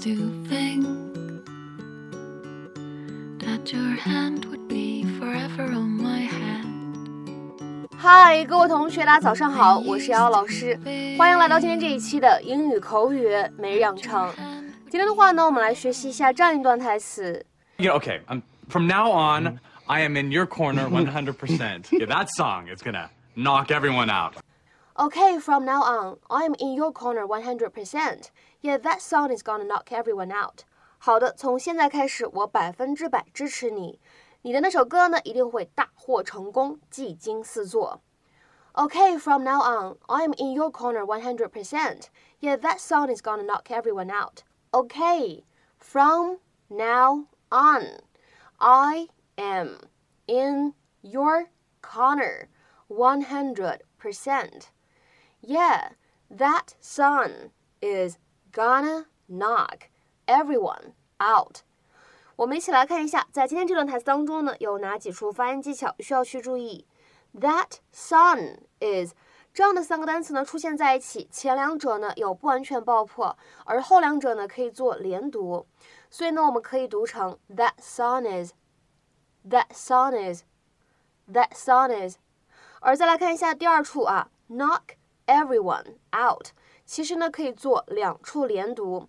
to think that your hand would be forever on my hand. 嗨，各位同学，大家早上好，我是瑶瑶老师，欢迎来到今天这一期的英语口语每日养成。今天的话呢，我们来学习一下这样一段台词。You know, okay, um, from now on, I am in your corner 100%. yeah, that song is gonna knock everyone out. Okay, from now on, I'm in your corner 100%. Yeah, that song is gonna knock everyone out. 好的，从现在开始，我百分之百支持你。你的那首歌呢，一定会大获成功，技惊四座。Okay, from now on, I'm in your corner 100%. Yeah, that song is gonna knock everyone out. Okay, from now on, I am in your corner 100%. Yeah, that song is gonna knock everyone out. 我们一起来看一下，在今天这段台词当中呢，有哪几处发音技巧需要去注意？That sun is 这样的三个单词呢出现在一起，前两者呢有不完全爆破，而后两者呢可以做连读，所以呢我们可以读成 That sun is，That sun is，That sun is。而再来看一下第二处啊，knock everyone out，其实呢可以做两处连读。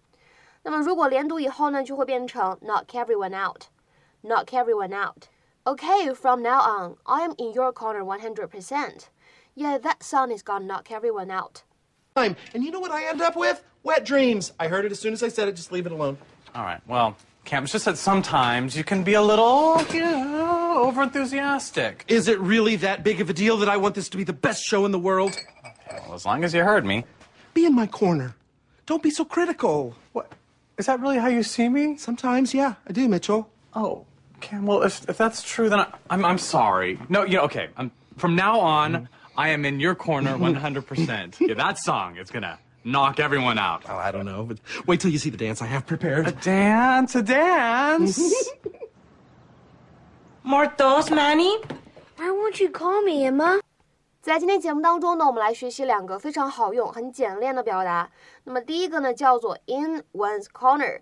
那么如果连读以后呢，就会变成 knock everyone out，knock everyone out。Okay, from now on, I am in your corner 100%. Yeah, that song is gonna knock everyone out. time. And you know what I end up with? Wet dreams. I heard it as soon as I said it. Just leave it alone. All right, well, Cam, it's just that sometimes you can be a little, you know, overenthusiastic. Is it really that big of a deal that I want this to be the best show in the world? Well, as long as you heard me. Be in my corner. Don't be so critical. What? Is that really how you see me? Sometimes, yeah, I do, Mitchell. Oh, Cam, well, if, if that's true, then I, I'm, I'm sorry. No, you know, okay, um, from now on, I am in your corner 100%. yeah, that song is gonna knock everyone out. Oh, I don't know, but wait till you see the dance I have prepared. A dance, a dance. More toast, Manny? Why won't you call me, Emma? 在今天节目当中呢，我们来学习两个非常好用、很简练的表达。那么第一个呢，叫做 in one's corner，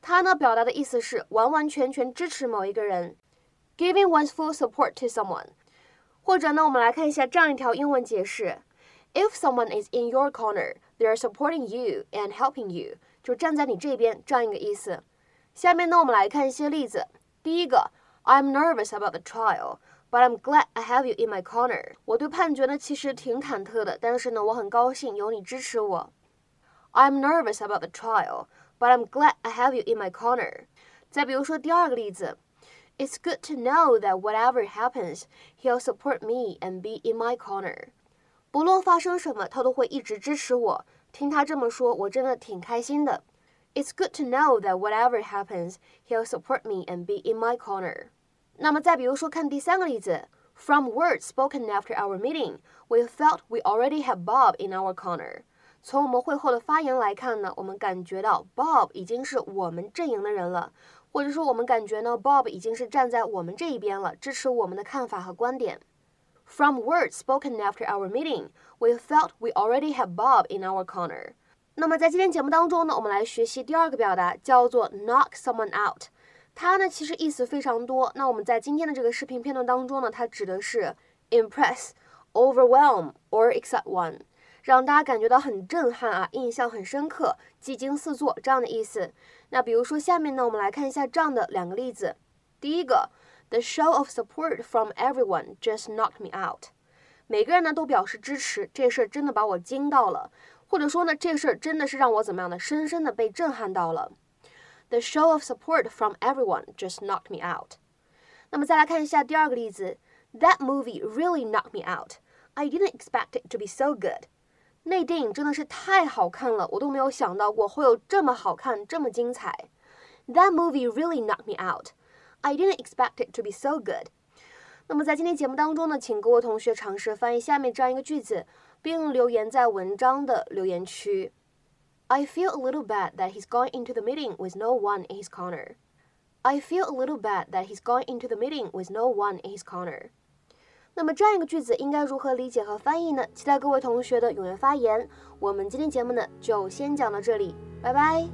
它呢表达的意思是完完全全支持某一个人，giving one's full support to someone。或者呢，我们来看一下这样一条英文解释：If someone is in your corner, they are supporting you and helping you，就站在你这边这样一个意思。下面呢，我们来看一些例子。第一个，I'm nervous about the trial。But I'm glad I have you in my corner。我对判决呢其实挺忐忑的，但是呢我很高兴有你支持我。I'm nervous about the trial, but I'm glad I have you in my corner。再比如说第二个例子，It's good to know that whatever happens, he'll support me and be in my corner。不论发生什么，他都会一直支持我。听他这么说，我真的挺开心的。It's good to know that whatever happens, he'll support me and be in my corner。 那么再比如说，看第三个例子，From words spoken after our meeting, we felt we already had Bob in our corner。从我们会后的发言来看呢，我们感觉到 Bob 已经是我们阵营的人了，或者说我们感觉呢，Bob 已经是站在我们这一边了，支持我们的看法和观点。From words spoken after our meeting, we felt we already had Bob in our corner。那么在今天节目当中呢，我们来学习第二个表达，叫做 knock someone out。 它呢其实意思非常多。那我们在今天的这个视频片段当中呢，它指的是 impress、overwhelm or excite one，让大家感觉到很震撼啊，印象很深刻，技惊四座这样的意思。那比如说下面呢，我们来看一下这样的两个例子。第一个，The show of support from everyone just knocked me out。每个人呢都表示支持，这事儿真的把我惊到了，或者说呢，这事儿真的是让我怎么样的，深深的被震撼到了。The show of support from everyone just knocked me out。那么再来看一下第二个例子，That movie really knocked me out. I didn't expect it to be so good. 那电影真的是太好看了，我都没有想到过会有这么好看、这么精彩。That movie really knocked me out. I didn't expect it to be so good. 那么在今天节目当中呢，请各位同学尝试翻译下面这样一个句子，并留言在文章的留言区。 I feel a little bad that he's going into the meeting with no one in his corner. I feel a little bad that he's going into the meeting with no one in his corner. 那么这样一个句子应该如何理解和翻译呢？期待各位同学的踊跃发言。我们今天节目呢就先讲到这里，拜拜。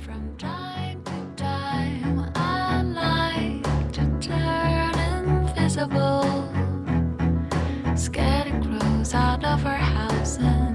From time to time, I like to turn invisible, scaring crows out of our houses.